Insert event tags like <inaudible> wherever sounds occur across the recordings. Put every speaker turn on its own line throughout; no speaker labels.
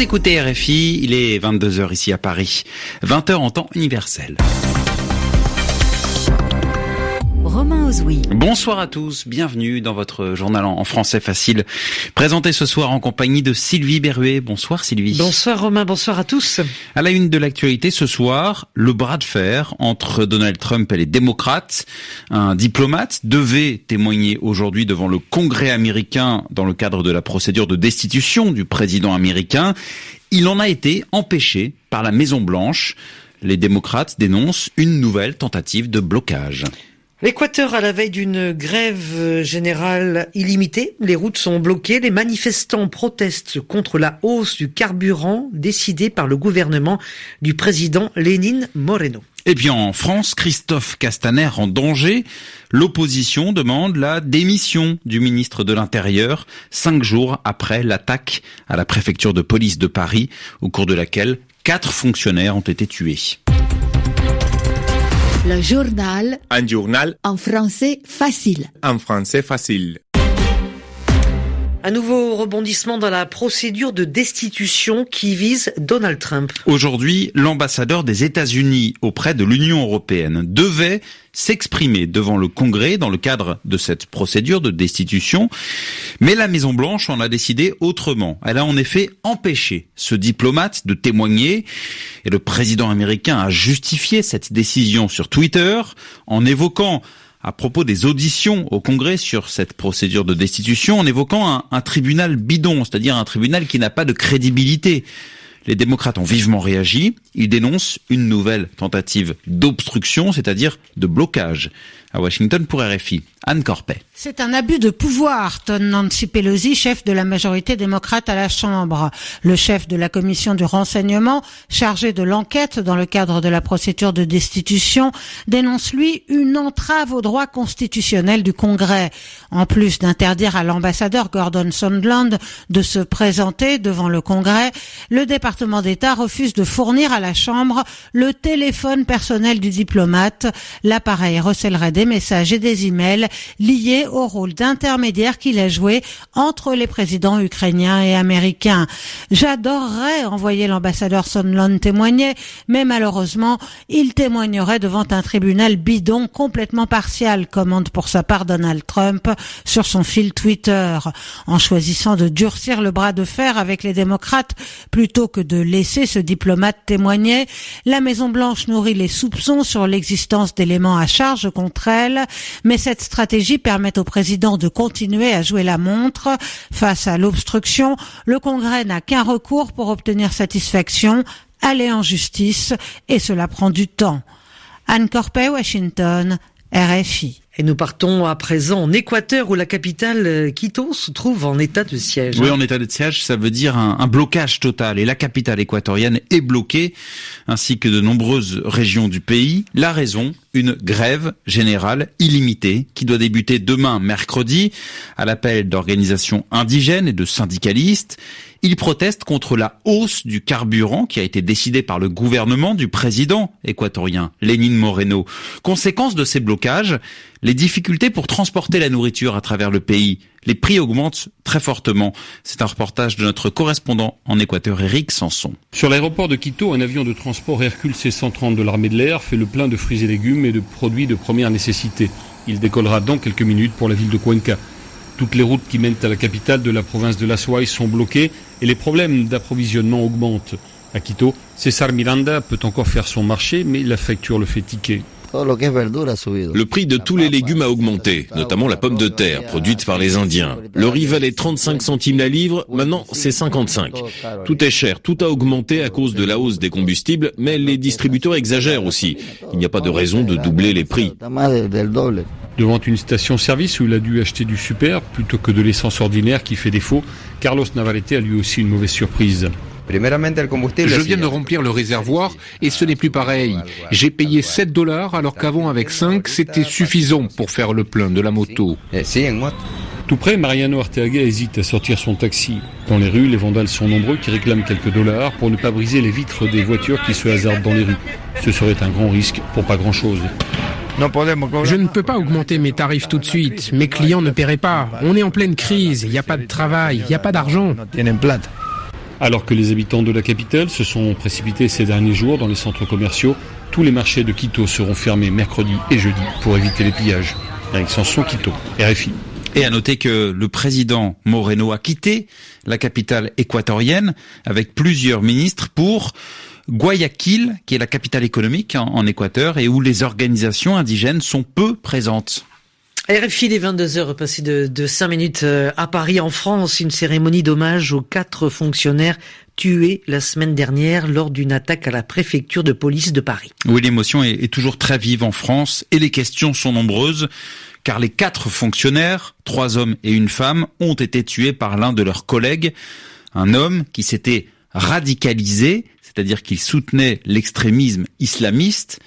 Écoutez RFI, il est 22h ici à Paris, 20h en temps universel. Bonsoir à tous, bienvenue dans votre journal en français facile. Présenté ce soir en compagnie de Sylvie Berruet. Bonsoir Sylvie.
Bonsoir Romain, bonsoir à tous.
À la une de l'actualité ce soir, le bras de fer entre Donald Trump et les démocrates. Un diplomate devait témoigner aujourd'hui devant le Congrès américain dans le cadre de la procédure de destitution du président américain. Il en a été empêché par la Maison Blanche. Les démocrates dénoncent une nouvelle tentative de blocage.
L'Équateur à la veille d'une grève générale illimitée. Les routes sont bloquées. Les manifestants protestent contre la hausse du carburant décidée par le gouvernement du président Lénine Moreno.
Et puis en France, Christophe Castaner en danger. L'opposition demande la démission du ministre de l'Intérieur cinq jours après l'attaque à la préfecture de police de Paris, au cours de laquelle quatre fonctionnaires ont été tués.
Le journal
Un journal
en français facile.
en français facile.
Un nouveau rebondissement dans la procédure de destitution qui vise Donald Trump.
Aujourd'hui, l'ambassadeur des États-Unis auprès de l'Union européenne devait s'exprimer devant le Congrès dans le cadre de cette procédure de destitution, mais la Maison Blanche en a décidé autrement. Elle a en effet empêché ce diplomate de témoigner et le président américain a justifié cette décision sur Twitter en évoquant à propos des auditions au Congrès sur cette procédure de destitution en évoquant un, un tribunal bidon, c'est-à-dire un tribunal qui n'a pas de crédibilité. Les démocrates ont vivement réagi. Ils dénoncent une nouvelle tentative d'obstruction, c'est-à-dire de blocage. À Washington pour RFI, Anne Corpet.
C'est un abus de pouvoir, tonne Nancy Pelosi, chef de la majorité démocrate à la Chambre. Le chef de la commission du renseignement, chargé de l'enquête dans le cadre de la procédure de destitution, dénonce lui une entrave au droit constitutionnel du Congrès. En plus d'interdire à l'ambassadeur Gordon Sondland de se présenter devant le Congrès, le département d'État refuse de fournir à la Chambre le téléphone personnel du diplomate. L'appareil recèlerait des messages et des emails liés au rôle d'intermédiaire qu'il a joué entre les présidents ukrainiens et américains. J'adorerais envoyer l'ambassadeur Sondland témoigner, mais malheureusement, il témoignerait devant un tribunal bidon complètement partial, commande pour sa part Donald Trump sur son fil Twitter. En choisissant de durcir le bras de fer avec les démocrates plutôt que de laisser ce diplomate témoigner, la Maison Blanche nourrit les soupçons sur l'existence d'éléments à charge contre elle, mais cette stratégie permet au président de continuer à jouer la montre. Face à l'obstruction, le Congrès n'a qu'un recours pour obtenir satisfaction, aller en justice, et cela prend du temps. Anne Corpet, Washington, RFI.
Et nous partons à présent en Équateur où la capitale euh, Quito se trouve en état de siège.
Oui, en état de siège, ça veut dire un, un blocage total. Et la capitale équatorienne est bloquée, ainsi que de nombreuses régions du pays. La raison, une grève générale illimitée qui doit débuter demain, mercredi, à l'appel d'organisations indigènes et de syndicalistes. Ils protestent contre la hausse du carburant qui a été décidée par le gouvernement du président équatorien, Lénine Moreno. Conséquence de ces blocages, les difficultés pour transporter la nourriture à travers le pays. Les prix augmentent très fortement. C'est un reportage de notre correspondant en Équateur, Eric Sanson.
Sur l'aéroport de Quito, un avion de transport Hercule C-130 de l'armée de l'air fait le plein de fruits et légumes et de produits de première nécessité. Il décollera dans quelques minutes pour la ville de Cuenca. Toutes les routes qui mènent à la capitale de la province de La Suay sont bloquées et les problèmes d'approvisionnement augmentent. À Quito, César Miranda peut encore faire son marché, mais la facture le fait tiquer.
Le prix de tous les légumes a augmenté, notamment la pomme de terre, produite par les Indiens. Le riz valait 35 centimes la livre, maintenant c'est 55. Tout est cher, tout a augmenté à cause de la hausse des combustibles, mais les distributeurs exagèrent aussi. Il n'y a pas de raison de doubler les prix.
Devant une station-service où il a dû acheter du super plutôt que de l'essence ordinaire qui fait défaut, Carlos Navarrete a lui aussi une mauvaise surprise.
Je viens de remplir le réservoir et ce n'est plus pareil. J'ai payé 7 dollars alors qu'avant avec 5 c'était suffisant pour faire le plein de la moto.
Tout près, Mariano Arteaga hésite à sortir son taxi. Dans les rues, les vandales sont nombreux qui réclament quelques dollars pour ne pas briser les vitres des voitures qui se hasardent dans les rues. Ce serait un grand risque pour pas grand-chose.
Je ne peux pas augmenter mes tarifs tout de suite. Mes clients ne paieraient pas. On est en pleine crise. Il n'y a pas de travail. Il n'y a pas d'argent.
Alors que les habitants de la capitale se sont précipités ces derniers jours dans les centres commerciaux, tous les marchés de Quito seront fermés mercredi et jeudi pour éviter les pillages. Eric Sanson, Quito, RFI.
Et à noter que le président Moreno a quitté la capitale équatorienne avec plusieurs ministres pour Guayaquil, qui est la capitale économique en Équateur et où les organisations indigènes sont peu présentes.
RFI les 22h passé de, de 5 minutes euh, à Paris en France, une cérémonie d'hommage aux quatre fonctionnaires tués la semaine dernière lors d'une attaque à la préfecture de police de Paris.
Oui, l'émotion est, est toujours très vive en France et les questions sont nombreuses car les quatre fonctionnaires, trois hommes et une femme, ont été tués par l'un de leurs collègues, un homme qui s'était radicalisé, c'est-à-dire qu'il soutenait l'extrémisme islamiste.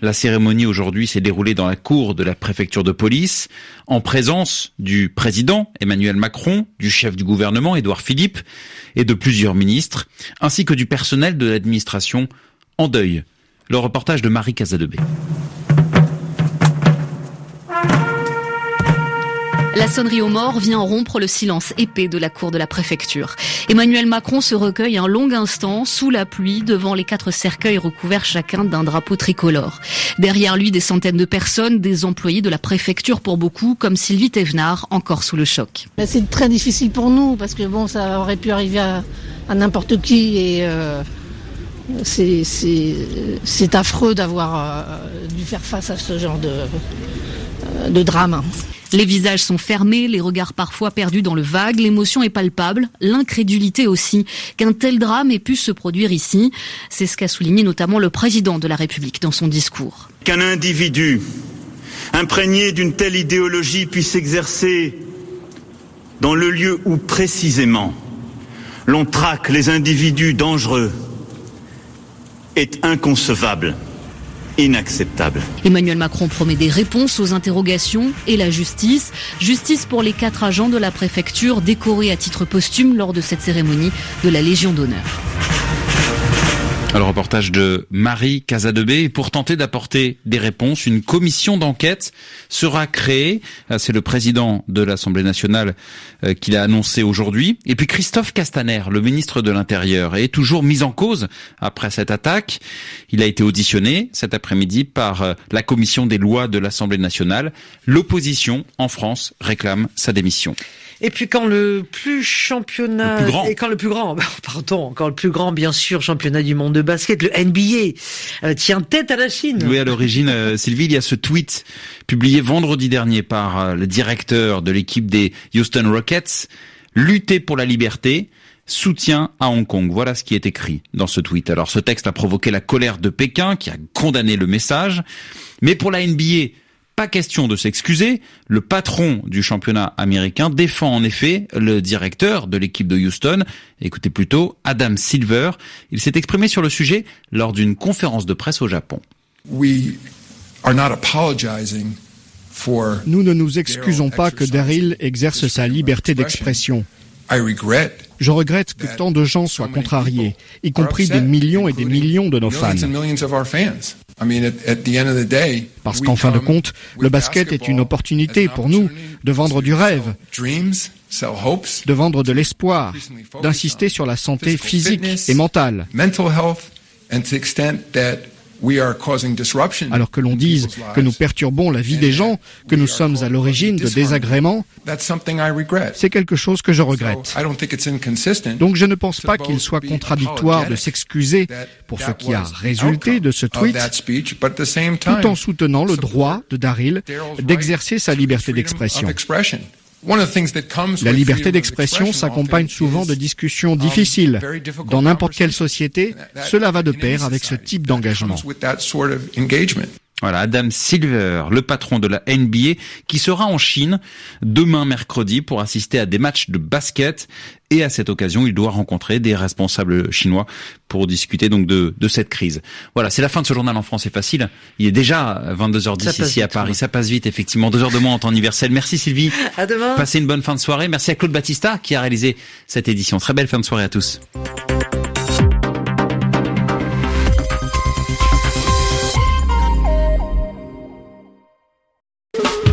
La cérémonie aujourd'hui s'est déroulée dans la cour de la préfecture de police, en présence du président Emmanuel Macron, du chef du gouvernement Édouard Philippe et de plusieurs ministres, ainsi que du personnel de l'administration en deuil. Le reportage de Marie Casadebé.
La sonnerie aux morts vient rompre le silence épais de la cour de la préfecture. Emmanuel Macron se recueille un long instant sous la pluie devant les quatre cercueils recouverts chacun d'un drapeau tricolore. Derrière lui, des centaines de personnes, des employés de la préfecture pour beaucoup, comme Sylvie Thévenard, encore sous le choc.
C'est très difficile pour nous parce que bon, ça aurait pu arriver à, n'importe qui et euh, c'est affreux d'avoir euh, dû faire face à ce genre de, euh, de drame.
Les visages sont fermés, les regards parfois perdus dans le vague, l'émotion est palpable, l'incrédulité aussi, qu'un tel drame ait pu se produire ici. C'est ce qu'a souligné notamment le président de la République dans son discours.
Qu'un individu imprégné d'une telle idéologie puisse exercer dans le lieu où précisément l'on traque les individus dangereux est inconcevable inacceptable.
Emmanuel Macron promet des réponses aux interrogations et la justice. Justice pour les quatre agents de la préfecture décorés à titre posthume lors de cette cérémonie de la Légion d'honneur.
Le reportage de Marie Casadebé. Pour tenter d'apporter des réponses, une commission d'enquête sera créée. Euh, c'est le président de l'Assemblée nationale euh, qui l'a annoncé aujourd'hui. Et puis Christophe Castaner, le ministre de l'Intérieur, est toujours mis en cause après cette attaque. Il a été auditionné cet après-midi par euh, la commission des lois de l'Assemblée nationale. L'opposition en France réclame sa démission.
Et puis quand le plus championnat et quand le plus grand, <laughs> pardon, quand le plus grand bien sûr championnat du monde de basket, le NBA, euh, tient tête à la Chine.
Oui, à l'origine, euh, Sylvie, il y a ce tweet publié vendredi dernier par euh, le directeur de l'équipe des Houston Rockets, lutter pour la liberté soutien à Hong Kong. Voilà ce qui est écrit dans ce tweet. Alors ce texte a provoqué la colère de Pékin qui a condamné le message. Mais pour la NBA, pas question de s'excuser. Le patron du championnat américain défend en effet le directeur de l'équipe de Houston. Écoutez plutôt Adam Silver. Il s'est exprimé sur le sujet lors d'une conférence de presse au Japon.
Nous ne nous excusons pas que Daryl exerce sa liberté d'expression. Je regrette que tant de gens soient contrariés, y compris des millions et des millions de nos fans. Parce qu'en fin de compte, le basket est une opportunité pour nous de vendre du rêve, de vendre de l'espoir, d'insister sur la santé physique et mentale alors que l'on dise que nous perturbons la vie des gens, que nous sommes à l'origine de désagréments, c'est quelque chose que je regrette. Donc je ne pense pas qu'il soit contradictoire de s'excuser pour ce qui a résulté de ce tweet, tout en soutenant le droit de Daryl d'exercer sa liberté d'expression. La liberté d'expression s'accompagne souvent de discussions difficiles. Dans n'importe quelle société, cela va de pair avec ce type d'engagement.
Voilà, Adam Silver, le patron de la NBA, qui sera en Chine demain mercredi pour assister à des matchs de basket. Et à cette occasion, il doit rencontrer des responsables chinois pour discuter donc de, de cette crise. Voilà, c'est la fin de ce journal en France, c'est facile. Il est déjà 22h10 ici à Paris. Ça passe vite, effectivement. Deux heures de moins en temps universel. Merci Sylvie. <laughs>
À demain.
Passez une bonne fin de soirée. Merci à Claude Battista qui a réalisé cette édition. Très belle fin de soirée à tous.